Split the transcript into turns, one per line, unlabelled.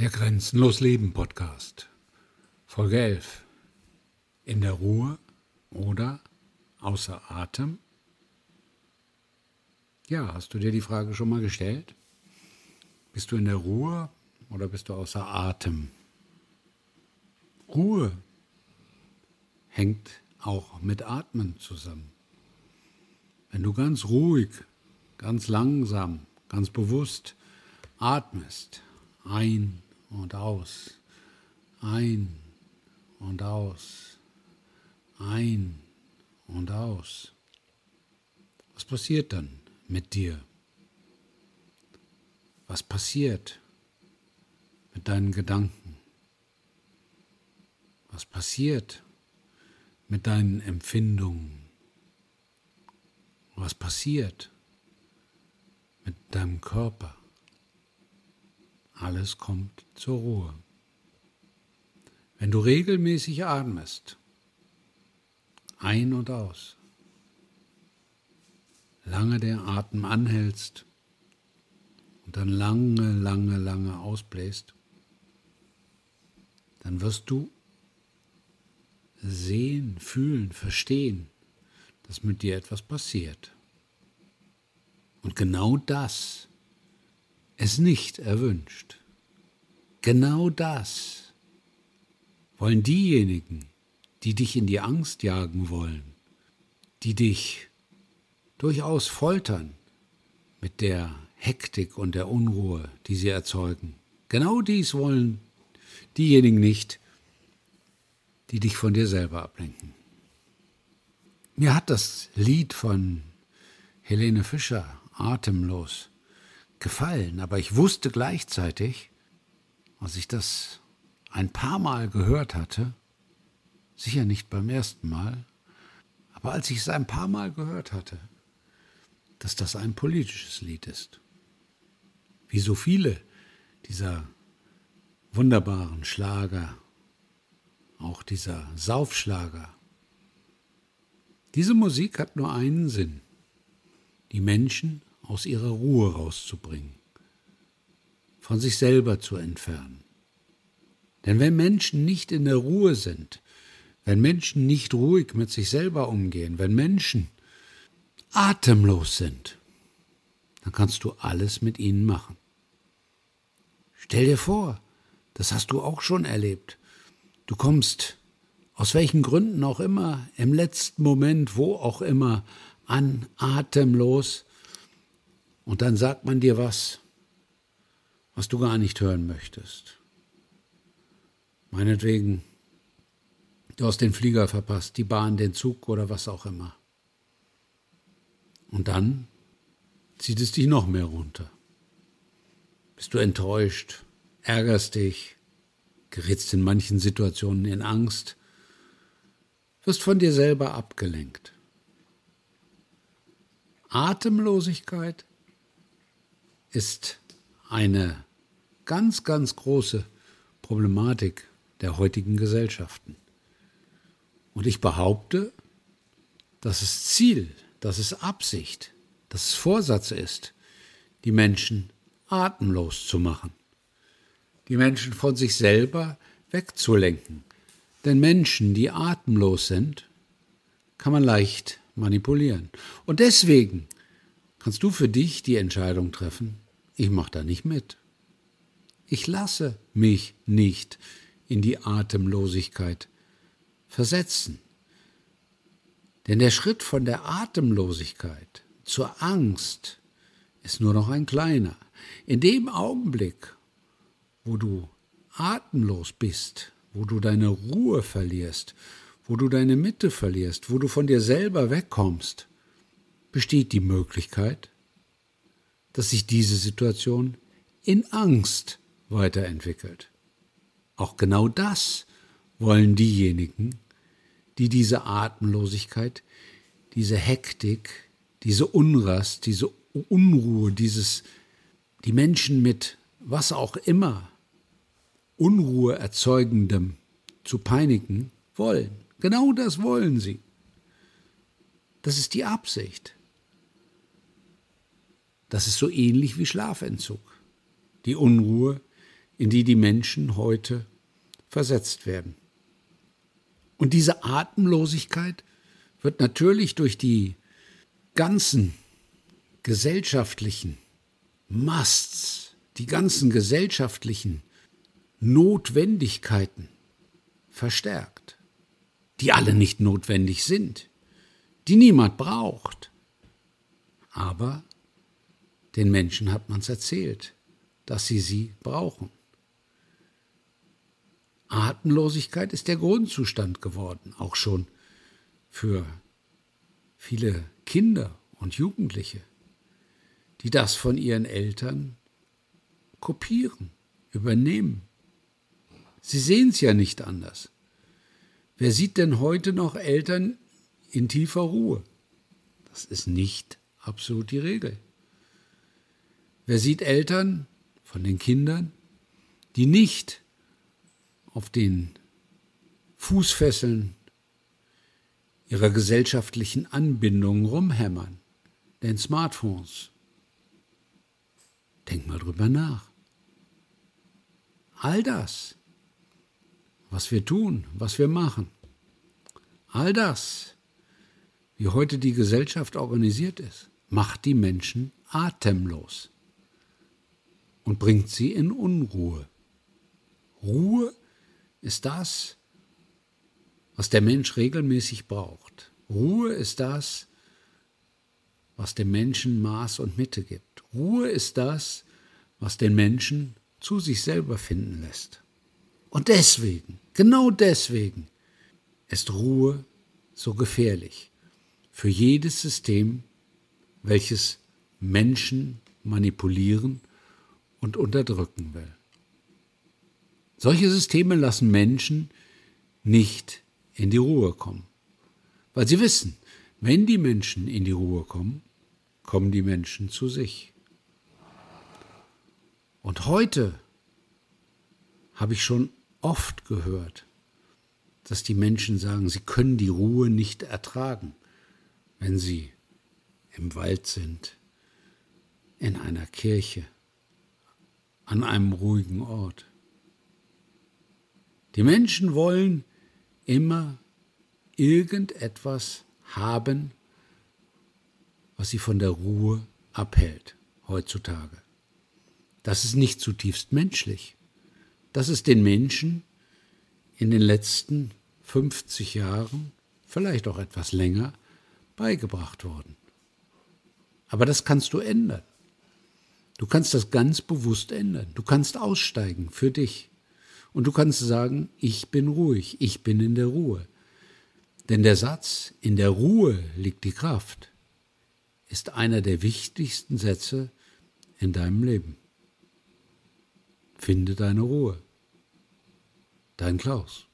Der Grenzenlos Leben Podcast. Folge 11. In der Ruhe oder außer Atem? Ja, hast du dir die Frage schon mal gestellt? Bist du in der Ruhe oder bist du außer Atem? Ruhe hängt auch mit Atmen zusammen. Wenn du ganz ruhig, ganz langsam, ganz bewusst atmest, ein und aus, ein und aus, ein und aus. Was passiert dann mit dir? Was passiert mit deinen Gedanken? Was passiert mit deinen Empfindungen? Was passiert mit deinem Körper? Alles kommt zur Ruhe. Wenn du regelmäßig atmest, ein und aus, lange der Atem anhältst und dann lange, lange, lange ausbläst, dann wirst du sehen, fühlen, verstehen, dass mit dir etwas passiert. Und genau das es nicht erwünscht. Genau das wollen diejenigen, die dich in die Angst jagen wollen, die dich durchaus foltern mit der Hektik und der Unruhe, die sie erzeugen. Genau dies wollen diejenigen nicht, die dich von dir selber ablenken. Mir hat das Lied von Helene Fischer, Atemlos, gefallen, aber ich wusste gleichzeitig, als ich das ein paar Mal gehört hatte, sicher nicht beim ersten Mal, aber als ich es ein paar Mal gehört hatte, dass das ein politisches Lied ist. Wie so viele dieser wunderbaren Schlager, auch dieser Saufschlager. Diese Musik hat nur einen Sinn, die Menschen aus ihrer Ruhe rauszubringen, von sich selber zu entfernen. Denn wenn Menschen nicht in der Ruhe sind, wenn Menschen nicht ruhig mit sich selber umgehen, wenn Menschen atemlos sind, dann kannst du alles mit ihnen machen. Stell dir vor, das hast du auch schon erlebt. Du kommst, aus welchen Gründen auch immer, im letzten Moment, wo auch immer, an, atemlos, und dann sagt man dir was, was du gar nicht hören möchtest. Meinetwegen, du hast den Flieger verpasst, die Bahn, den Zug oder was auch immer. Und dann zieht es dich noch mehr runter. Bist du enttäuscht, ärgerst dich, gerätst in manchen Situationen in Angst, wirst von dir selber abgelenkt. Atemlosigkeit ist eine ganz, ganz große Problematik der heutigen Gesellschaften. Und ich behaupte, dass es Ziel, dass es Absicht, dass es Vorsatz ist, die Menschen atemlos zu machen, die Menschen von sich selber wegzulenken. Denn Menschen, die atemlos sind, kann man leicht manipulieren. Und deswegen kannst du für dich die Entscheidung treffen, ich mache da nicht mit. Ich lasse mich nicht in die Atemlosigkeit versetzen. Denn der Schritt von der Atemlosigkeit zur Angst ist nur noch ein kleiner. In dem Augenblick, wo du atemlos bist, wo du deine Ruhe verlierst, wo du deine Mitte verlierst, wo du von dir selber wegkommst, besteht die Möglichkeit, dass sich diese Situation in Angst weiterentwickelt. Auch genau das wollen diejenigen, die diese Atemlosigkeit, diese Hektik, diese Unrast, diese Unruhe, dieses, die Menschen mit was auch immer Unruhe erzeugendem zu peinigen, wollen. Genau das wollen sie. Das ist die Absicht. Das ist so ähnlich wie Schlafentzug. Die Unruhe in die die Menschen heute versetzt werden. Und diese Atemlosigkeit wird natürlich durch die ganzen gesellschaftlichen Musts, die ganzen gesellschaftlichen Notwendigkeiten verstärkt, die alle nicht notwendig sind, die niemand braucht. Aber den Menschen hat man es erzählt, dass sie sie brauchen. Atemlosigkeit ist der Grundzustand geworden, auch schon für viele Kinder und Jugendliche, die das von ihren Eltern kopieren, übernehmen. Sie sehen es ja nicht anders. Wer sieht denn heute noch Eltern in tiefer Ruhe? Das ist nicht absolut die Regel. Wer sieht Eltern von den Kindern, die nicht auf den Fußfesseln ihrer gesellschaftlichen Anbindungen rumhämmern, den Smartphones? Denk mal drüber nach. All das was wir tun, was wir machen. All das, wie heute die Gesellschaft organisiert ist, macht die Menschen atemlos und bringt sie in Unruhe. Ruhe ist das, was der Mensch regelmäßig braucht. Ruhe ist das, was dem Menschen Maß und Mitte gibt. Ruhe ist das, was den Menschen zu sich selber finden lässt. Und deswegen, genau deswegen, ist Ruhe so gefährlich für jedes System, welches Menschen manipulieren und unterdrücken will. Solche Systeme lassen Menschen nicht in die Ruhe kommen, weil sie wissen, wenn die Menschen in die Ruhe kommen, kommen die Menschen zu sich. Und heute habe ich schon oft gehört, dass die Menschen sagen, sie können die Ruhe nicht ertragen, wenn sie im Wald sind, in einer Kirche, an einem ruhigen Ort. Die Menschen wollen immer irgendetwas haben, was sie von der Ruhe abhält heutzutage. Das ist nicht zutiefst menschlich. Das ist den Menschen in den letzten 50 Jahren, vielleicht auch etwas länger, beigebracht worden. Aber das kannst du ändern. Du kannst das ganz bewusst ändern. Du kannst aussteigen für dich. Und du kannst sagen, ich bin ruhig, ich bin in der Ruhe. Denn der Satz, in der Ruhe liegt die Kraft, ist einer der wichtigsten Sätze in deinem Leben. Finde deine Ruhe. Dein Klaus.